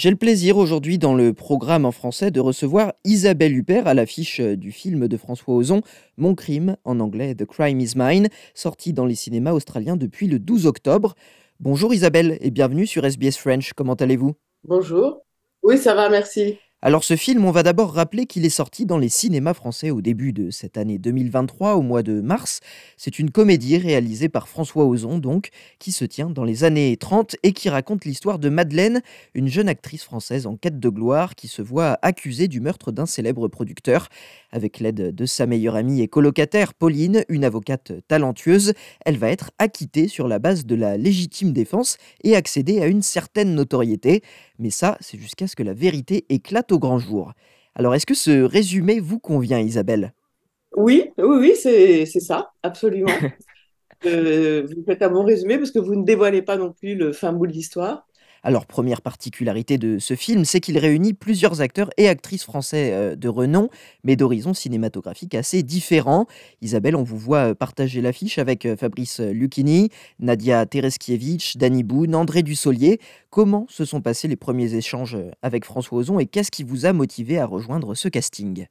J'ai le plaisir aujourd'hui dans le programme en français de recevoir Isabelle Huppert à l'affiche du film de François Ozon, Mon crime, en anglais The Crime is Mine, sorti dans les cinémas australiens depuis le 12 octobre. Bonjour Isabelle et bienvenue sur SBS French, comment allez-vous? Bonjour. Oui, ça va, merci. Alors ce film, on va d'abord rappeler qu'il est sorti dans les cinémas français au début de cette année 2023, au mois de mars. C'est une comédie réalisée par François Ozon, donc, qui se tient dans les années 30 et qui raconte l'histoire de Madeleine, une jeune actrice française en quête de gloire qui se voit accusée du meurtre d'un célèbre producteur. Avec l'aide de sa meilleure amie et colocataire, Pauline, une avocate talentueuse, elle va être acquittée sur la base de la légitime défense et accéder à une certaine notoriété. Mais ça, c'est jusqu'à ce que la vérité éclate au grand jour. Alors, est-ce que ce résumé vous convient, Isabelle? Oui, oui, oui, c'est ça, absolument. Euh, vous faites un bon résumé parce que vous ne dévoilez pas non plus le fin bout de l'histoire. Alors, première particularité de ce film, c'est qu'il réunit plusieurs acteurs et actrices français euh, de renom, mais d'horizons cinématographiques assez différents. Isabelle, on vous voit euh, partager l'affiche avec euh, Fabrice Lucchini, Nadia Tereskiewicz, Danny Boone, André Dussolier. Comment se sont passés les premiers échanges avec François Ozon et qu'est-ce qui vous a motivé à rejoindre ce casting?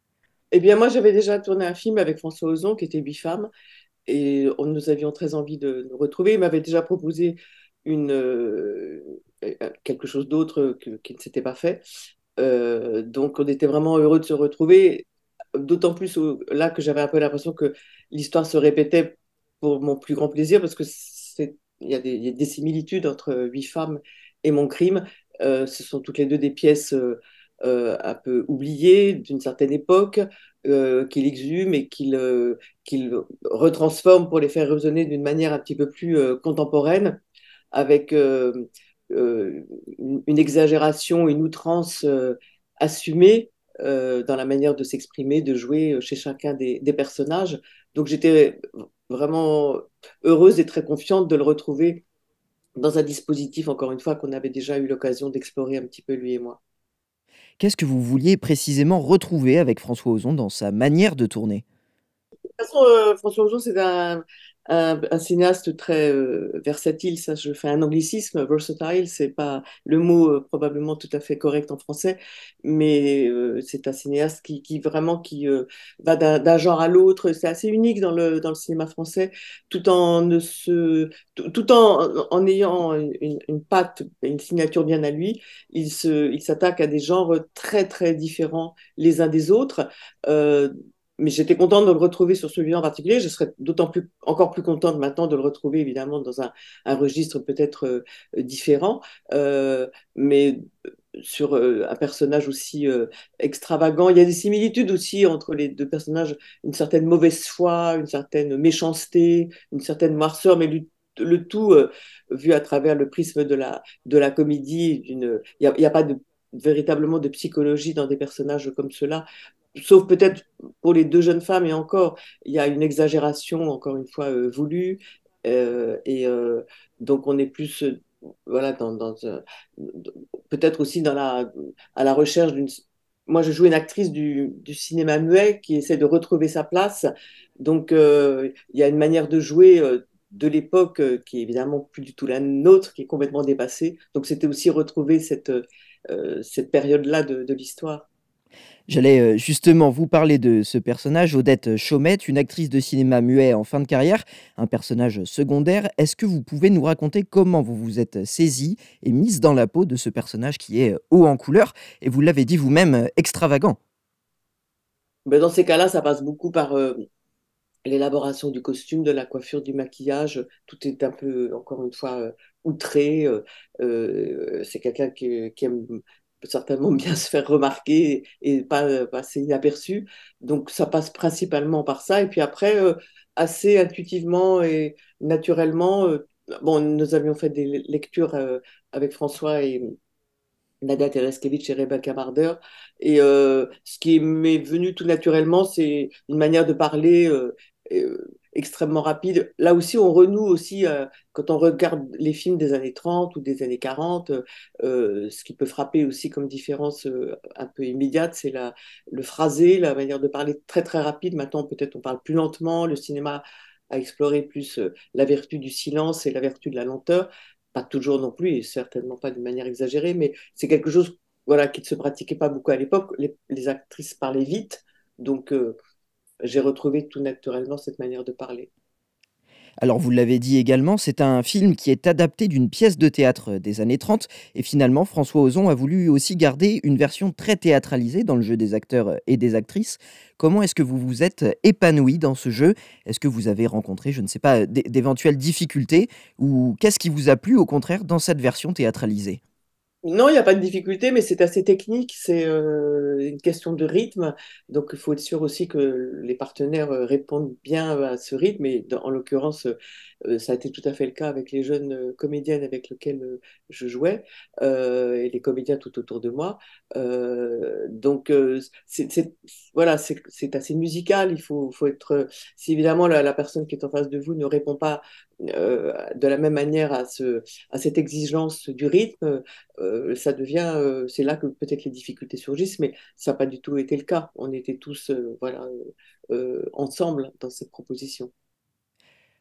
Eh bien, moi, j'avais déjà tourné un film avec François Ozon qui était Huit femmes et nous avions très envie de nous retrouver. Il m'avait déjà proposé une, quelque chose d'autre qui ne s'était pas fait. Euh, donc on était vraiment heureux de se retrouver, d'autant plus là que j'avais un peu l'impression que l'histoire se répétait pour mon plus grand plaisir, parce que il y, a des similitudes entre Huit femmes et Mon crime. Euh, ce sont toutes les deux des pièces un peu oubliées d'une certaine époque, qu'il exhume et qu'il retransforme pour les faire résonner d'une manière un petit peu plus contemporaine, avec euh, une exagération, une outrance euh, assumée euh, dans la manière de s'exprimer, de jouer chez chacun des, personnages. Donc j'étais vraiment heureuse et très confiante de le retrouver dans un dispositif, encore une fois, qu'on avait déjà eu l'occasion d'explorer un petit peu lui et moi. Qu'est-ce que vous vouliez précisément retrouver avec François Ozon dans sa manière de tourner? De toute façon, François Ozon, c'est un, un, cinéaste très euh, versatile, ça je fais un anglicisme, versatile, c'est pas le mot euh, probablement tout à fait correct en français, mais euh, c'est un cinéaste qui, qui vraiment qui va d'un genre à l'autre, c'est assez unique dans le, dans le cinéma français, tout en ne se, tout, en, en ayant une, une, patte, une signature bien à lui, il se, il s'attaque à des genres très très différents les uns des autres mais j'étais contente de le retrouver sur celui-là en particulier. Je serais d'autant plus, encore plus contente maintenant de le retrouver évidemment dans un, registre peut-être euh, différent, euh, mais sur euh, un personnage aussi extravagant. Il y a des similitudes aussi entre les deux personnages, une certaine mauvaise foi, une certaine méchanceté, une certaine noirceur, mais le, tout vu à travers le prisme de la, comédie. Il n'y a, pas de, véritablement de psychologie dans des personnages comme cela sauf peut-être pour les deux jeunes femmes, et encore, il y a une exagération, encore une fois, euh, voulue. Euh, et euh, donc, on est plus, voilà, dans, peut-être aussi dans à la recherche d'une. Moi, je joue une actrice du, cinéma muet qui essaie de retrouver sa place. Donc, il y a une manière de jouer de l'époque qui est évidemment plus du tout la nôtre, qui est complètement dépassée. Donc, c'était aussi retrouver cette, cette période-là de, de l'histoire. J'allais euh, justement vous parler de ce personnage, Odette Chaumette, une actrice de cinéma muet en fin de carrière, un personnage secondaire. Est-ce que vous pouvez nous raconter comment vous vous êtes saisie et mise dans la peau de ce personnage qui est haut en couleur et vous l'avez dit vous-même, extravagant? Ben Dans ces cas-là, ça passe beaucoup par euh, l'élaboration du costume, de la coiffure, du maquillage. Tout est un peu, encore une fois, euh, outré. c'est quelqu'un qui, aime certainement bien se faire remarquer et pas passer inaperçu. Donc ça passe principalement par ça. Et puis après, euh, assez intuitivement et naturellement, euh, bon, nous avions fait des lectures euh, avec François et Nadia Tereskevich et Rebecca Marder. Et ce qui m'est venu tout naturellement, c'est une manière de parler extrêmement rapide. Là aussi, on renoue aussi, euh, quand on regarde les films des années 30 ou des années 40, euh, ce qui peut frapper aussi comme différence euh, un peu immédiate, c'est le phrasé, la manière de parler très très rapide. Maintenant, peut-être on parle plus lentement, le cinéma a exploré plus la vertu du silence et la vertu de la lenteur. pas toujours non plus, et certainement pas de manière exagérée, mais c'est quelque chose voilà, qui ne se pratiquait pas beaucoup à l'époque. Les, actrices parlaient vite, donc euh, j'ai retrouvé tout naturellement cette manière de parler. Alors vous l'avez dit également, c'est un film qui est adapté d'une pièce de théâtre des années 30 et finalement François Ozon a voulu aussi garder une version très théâtralisée dans le jeu des acteurs et des actrices. Comment est-ce que vous vous êtes épanoui dans ce jeu? Est-ce que vous avez rencontré, je ne sais pas, d'éventuelles difficultés? Ou qu'est-ce qui vous a plu au contraire dans cette version théâtralisée? Non, il n'y a pas de difficulté, mais c'est assez technique, c'est euh, une question de rythme. Donc, il faut être sûr aussi que les partenaires euh, répondent bien à ce rythme. Et en l'occurrence, euh, ça a été tout à fait le cas avec les jeunes comédiennes avec lesquelles je jouais et les comédiens tout autour de moi. donc, c'est voilà, c'est assez musical. Il faut, faut être. Si évidemment la, personne qui est en face de vous ne répond pas de la même manière à, ce, à cette exigence du rythme, euh, ça devient, euh, c'est là que peut-être les difficultés surgissent, mais ça n'a pas du tout été le cas. On était tous euh, voilà, ensemble dans cette proposition.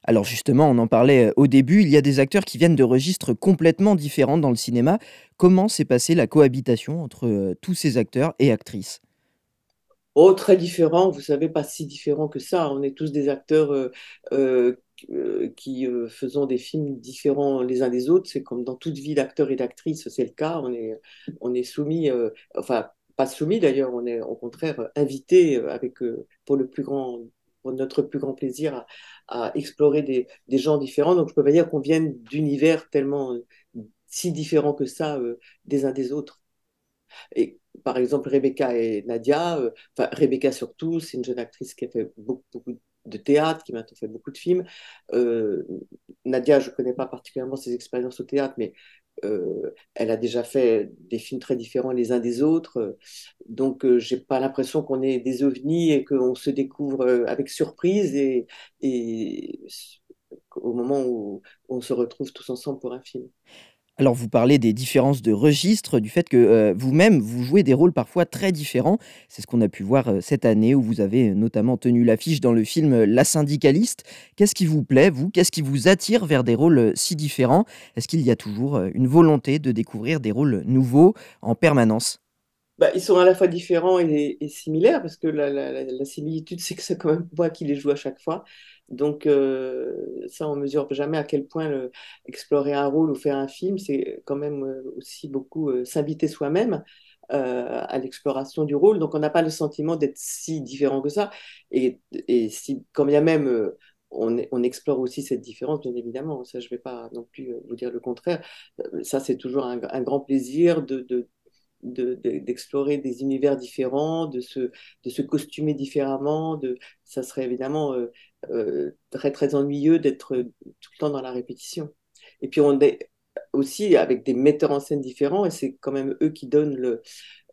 Alors justement, on en parlait au début, il y a des acteurs qui viennent de registres complètement différents dans le cinéma. Comment s'est passée la cohabitation entre tous ces acteurs et actrices? Oh, très différent, vous savez, pas si différent que ça. On est tous des acteurs euh, qui euh, faisons des films différents les uns des autres. C'est comme dans toute vie d'acteur et d'actrice, c'est le cas. On est, on est soumis, euh, enfin, pas soumis d'ailleurs, on est au contraire invité avec, pour, le plus grand, pour notre plus grand plaisir à, explorer des, des, gens différents. Donc je peux pas dire qu'on vienne d'univers tellement si différents que ça des uns des autres. Et par exemple, Rebecca et Nadia, enfin Rebecca surtout, c'est une jeune actrice qui a fait beaucoup, beaucoup de théâtre, qui maintenant fait beaucoup de films. Euh, Nadia, je ne connais pas particulièrement ses expériences au théâtre, mais euh, elle a déjà fait des films très différents les uns des autres. Donc, euh, j'ai pas l'impression qu'on est des ovnis et qu'on se découvre avec surprise et, et au moment où on se retrouve tous ensemble pour un film. Alors vous parlez des différences de registre, du fait que euh, vous-même, vous jouez des rôles parfois très différents. C'est ce qu'on a pu voir euh, cette année où vous avez notamment tenu l'affiche dans le film La syndicaliste. Qu'est-ce qui vous plaît, vous? Qu'est-ce qui vous attire vers des rôles euh, si différents? Est-ce qu'il y a toujours une volonté de découvrir des rôles nouveaux en permanence? Bah, ils sont à la fois différents et, similaires, parce que la, similitude, c'est que c'est quand même moi qui les joue à chaque fois. Donc, euh, ça, on mesure jamais à quel point explorer un rôle ou faire un film, c'est quand même euh, aussi beaucoup euh, s'inviter soi-même à l'exploration du rôle. Donc, on n'a pas le sentiment d'être si différent que ça. Et, si, quand bien même on, explore aussi cette différence, bien évidemment. Ça, je ne vais pas non plus vous dire le contraire. Ça, c'est toujours un, grand plaisir de, d'explorer des univers différents, de se, de se costumer différemment. De, ça serait évidemment euh, euh, très très ennuyeux d'être tout le temps dans la répétition. Et puis on est aussi avec des metteurs en scène différents, et c'est quand même eux qui donnent le,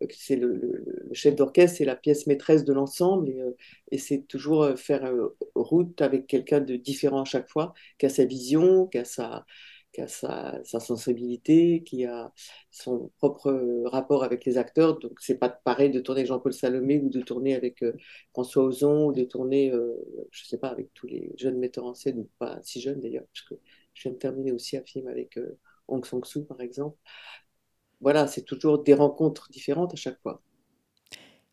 c'est le, chef d'orchestre, c'est la pièce maîtresse de l'ensemble, et, euh, et c'est toujours faire route avec quelqu'un de différent à chaque fois, qui a sa vision, qui a sa, qui a sa, sensibilité, qui a son propre rapport avec les acteurs. Donc, c'est pas pareil de tourner Jean-Paul Salomé ou de tourner avec euh, François Ozon ou de tourner, euh, je sais pas, avec tous les jeunes metteurs en scène, ou pas si jeunes d'ailleurs, parce que je viens de terminer aussi un film avec euh, Hong Sang-soo, par exemple. Voilà, c'est toujours des rencontres différentes à chaque fois.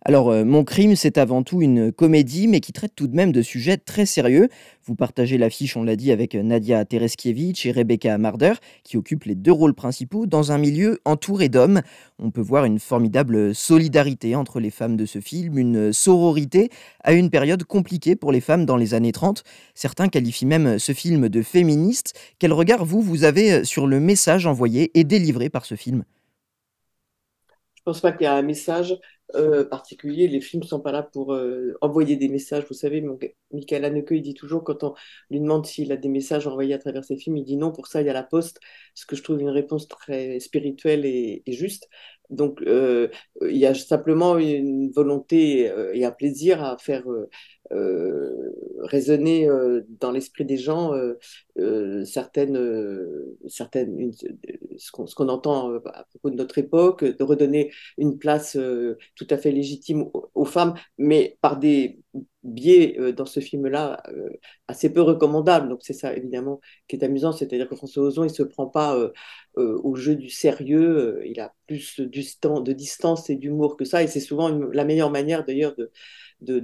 Alors, euh, Mon crime, c'est avant tout une comédie, mais qui traite tout de même de sujets très sérieux. Vous partagez l'affiche, on l'a dit, avec Nadia Tereskiewicz et Rebecca Marder, qui occupent les deux rôles principaux dans un milieu entouré d'hommes. On peut voir une formidable solidarité entre les femmes de ce film, une sororité à une période compliquée pour les femmes dans les années 30. Certains qualifient même ce film de féministe. Quel regard, vous, vous avez sur le message envoyé et délivré par ce film? Je pense pas qu'il y a un message euh, particulier. Les films ne sont pas là pour euh, envoyer des messages. Vous savez, Michael Haneke, il dit toujours, quand on lui demande s'il a des messages envoyés à travers ses films, il dit non, pour ça, il y a la poste, ce que je trouve une réponse très spirituelle et, juste. Donc, euh, il y a simplement une volonté et un plaisir à faire résonner dans l'esprit des gens certaines, certaines ce qu'on entend à propos de notre époque, de redonner une place tout à fait légitime aux femmes, mais par des biais euh, dans ce film-là euh, assez peu recommandables. Donc c'est ça évidemment qui est amusant, c'est-à-dire que François Ozon, il se prend pas au jeu du sérieux, il a plus de distance et d'humour que ça, et c'est souvent la meilleure manière d'ailleurs de de,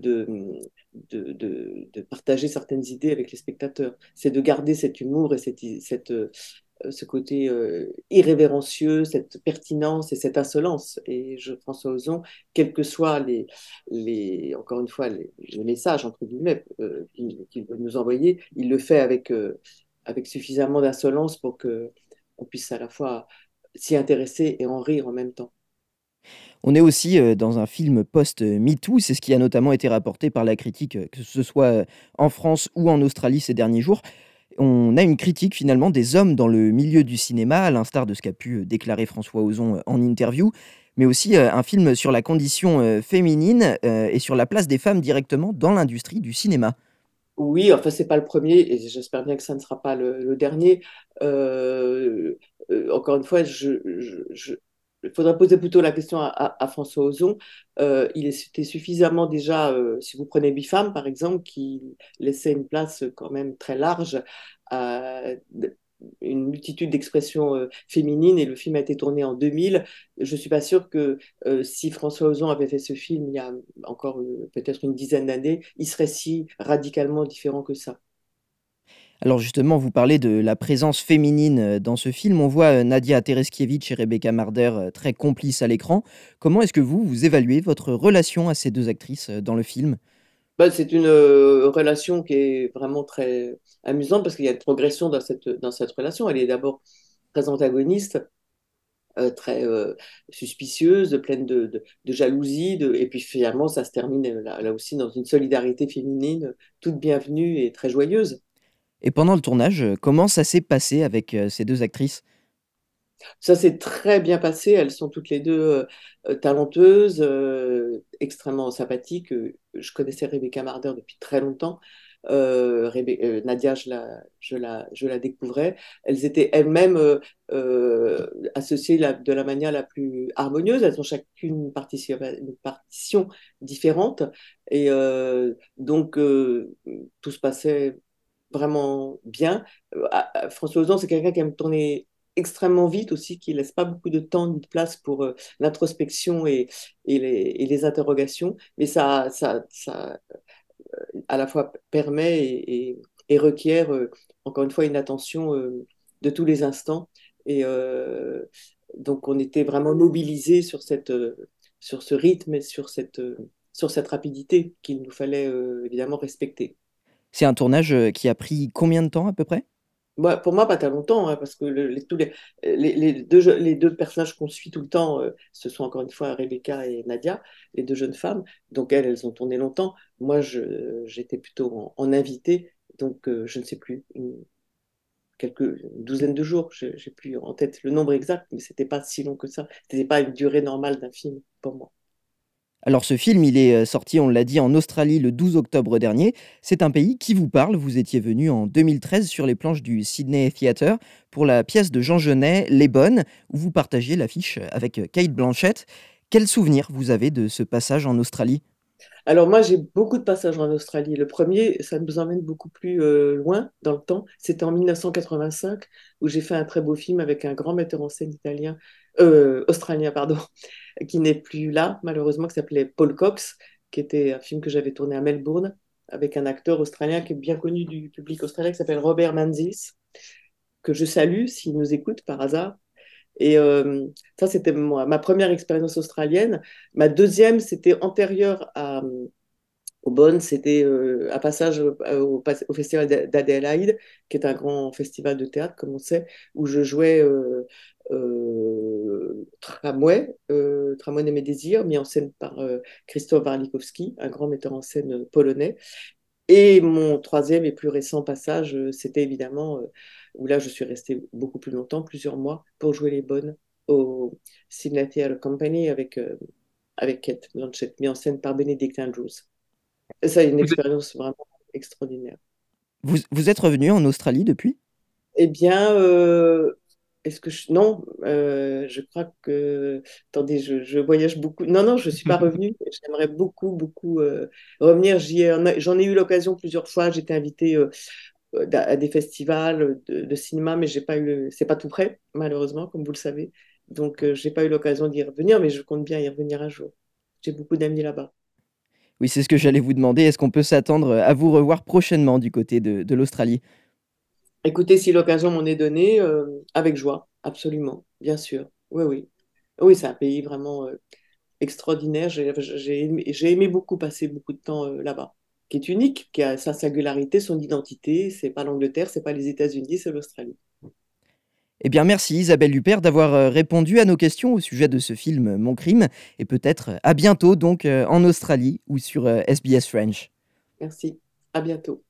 de, de, partager certaines idées avec les spectateurs. C'est de garder cet humour et cette, euh, ce côté euh, irrévérencieux, cette pertinence et cette insolence. Et je, François Ozon, quels que soient les, les encore une fois, les, messages, entre guillemets, euh, qu'il veut nous envoyer, il le fait avec, avec suffisamment d'insolence pour qu'on puisse à la fois s'y intéresser et en rire en même temps. On est aussi dans un film post-MeToo, c'est ce qui a notamment été rapporté par la critique, que ce soit en France ou en Australie ces derniers jours on a une critique finalement des hommes dans le milieu du cinéma, à l'instar de ce qu'a pu euh, déclarer François Ozon euh, en interview, mais aussi euh, un film sur la condition féminine et sur la place des femmes directement dans l'industrie du cinéma. Oui, enfin c'est pas le premier et j'espère bien que ça ne sera pas le, dernier. encore une fois, je, il faudrait poser plutôt la question à, François Ozon. il était suffisamment déjà, si vous prenez Bifam par exemple, qui laissait une place quand même très large à une multitude d'expressions féminines et le film a été tourné en 2000. Je ne suis pas sûre que si François Ozon avait fait ce film il y a encore peut-être une dizaine d'années, il serait si radicalement différent que ça. Alors justement, vous parlez de la présence féminine euh, dans ce film. On voit euh, Nadia Tereskiewicz et Rebecca Marder euh, très complices à l'écran. Comment est-ce que vous, vous évaluez votre relation à ces deux actrices dans le film? Bah, C'est une relation qui est vraiment très amusante parce qu'il y a une progression dans cette, dans cette relation. Elle est d'abord très antagoniste, très suspicieuse, pleine de, jalousie, et puis finalement ça se termine là, aussi dans une solidarité féminine toute bienvenue et très joyeuse. Et pendant le tournage, euh, comment ça s'est passé avec euh, ces deux actrices? Ça s'est très bien passé. Elles sont toutes les deux euh, talentueuses, extrêmement sympathiques. Je connaissais Rebecca Marder depuis très longtemps. Nadia, je la, découvrais. Elles étaient elles-mêmes associées de la manière la plus harmonieuse. Elles ont chacune une partition différente. Et donc, tout se passait vraiment bien. Euh, ah, ah, François Ozon, c'est quelqu'un qui aime tourner extrêmement vite aussi, qui laisse pas beaucoup de temps ni de place pour euh, l'introspection et, les, interrogations, mais ça, ça, ça euh, à la fois permet et, requiert, encore une fois, une attention de tous les instants. Et donc, on était vraiment mobilisés sur, cette, sur ce rythme et sur cette, sur cette rapidité qu'il nous fallait évidemment respecter. C'est un tournage euh, qui a pris combien de temps à peu près? Bah, pour moi, pas très longtemps, hein, parce que les, tous les, deux, personnages qu'on suit tout le temps, euh, ce sont encore une fois Rebecca et Nadia, les deux jeunes femmes. Donc elles, elles ont tourné longtemps. Moi, j'étais plutôt en, invité, donc euh, je ne sais plus, une, quelques une douzaine de jours. J'ai plus en tête le nombre exact, mais c'était pas si long que ça. C'était pas une durée normale d'un film pour moi. Alors ce film, il est euh, sorti, on l'a dit, en Australie le 12 octobre dernier. C'est un pays qui vous parle. Vous étiez venu en 2013 sur les planches du Sydney Theatre pour la pièce de Jean Genet, Les Bonnes, où vous partagiez l'affiche avec Kate Blanchett. Quel souvenir vous avez de ce passage en Australie? Alors moi, j'ai beaucoup de passages en Australie. Le premier, ça nous emmène beaucoup plus euh, loin dans le temps. C'était en 1985 où j'ai fait un très beau film avec un grand metteur en scène italien, euh, australien, pardon, qui n'est plus là, malheureusement, qui s'appelait Paul Cox, qui était un film que j'avais tourné à Melbourne avec un acteur australien qui est bien connu du public australien, qui s'appelle Robert Manzis, que je salue s'il nous écoute par hasard. Et euh, ça, c'était ma première expérience australienne. Ma deuxième, c'était antérieure à, au Bonn, c'était euh, un passage euh, au, festival d'Adélaïde, qui est un grand festival de théâtre, comme on sait, où je jouais Tramway, Tramway de mes désirs, mis en scène par Christophe Warlikowski, un grand metteur en scène polonais. Et mon troisième et plus récent passage, c'était évidemment où là je suis restée beaucoup plus longtemps, plusieurs mois, pour jouer les bonnes au Theatre Company avec, euh, avec Kate Blanchett, mis en scène par Benedict Andrews. Ça, une expérience vraiment extraordinaire. Vous, vous êtes revenu en Australie depuis? Eh bien, euh, est-ce que je... Non, euh, je crois que... Attendez, je, voyage beaucoup. Non, non, je ne suis pas revenue. J'aimerais beaucoup, beaucoup euh, revenir. J'en ai, eu l'occasion plusieurs fois. J'étais invitée euh, à des festivals de, cinéma, mais j'ai pas eu... C'est pas tout près, malheureusement, comme vous le savez. Donc, j'ai pas eu l'occasion d'y revenir, mais je compte bien y revenir un jour. J'ai beaucoup d'amis là-bas. Oui, c'est ce que j'allais vous demander. Est-ce qu'on peut s'attendre à vous revoir prochainement du côté de l'Australie? Écoutez, si l'occasion m'en est donnée, euh, avec joie, absolument, bien sûr. Oui, oui. Oui, c'est un pays vraiment euh, extraordinaire. J'ai aimé, beaucoup passer beaucoup de temps euh, là-bas, qui est unique, qui a sa singularité, son identité. C'est pas l'Angleterre, c'est pas les États-Unis, c'est l'Australie. Eh bien, merci Isabelle Huppert d'avoir répondu à nos questions au sujet de ce film Mon crime, et peut-être à bientôt donc en Australie ou sur SBS French. Merci, à bientôt.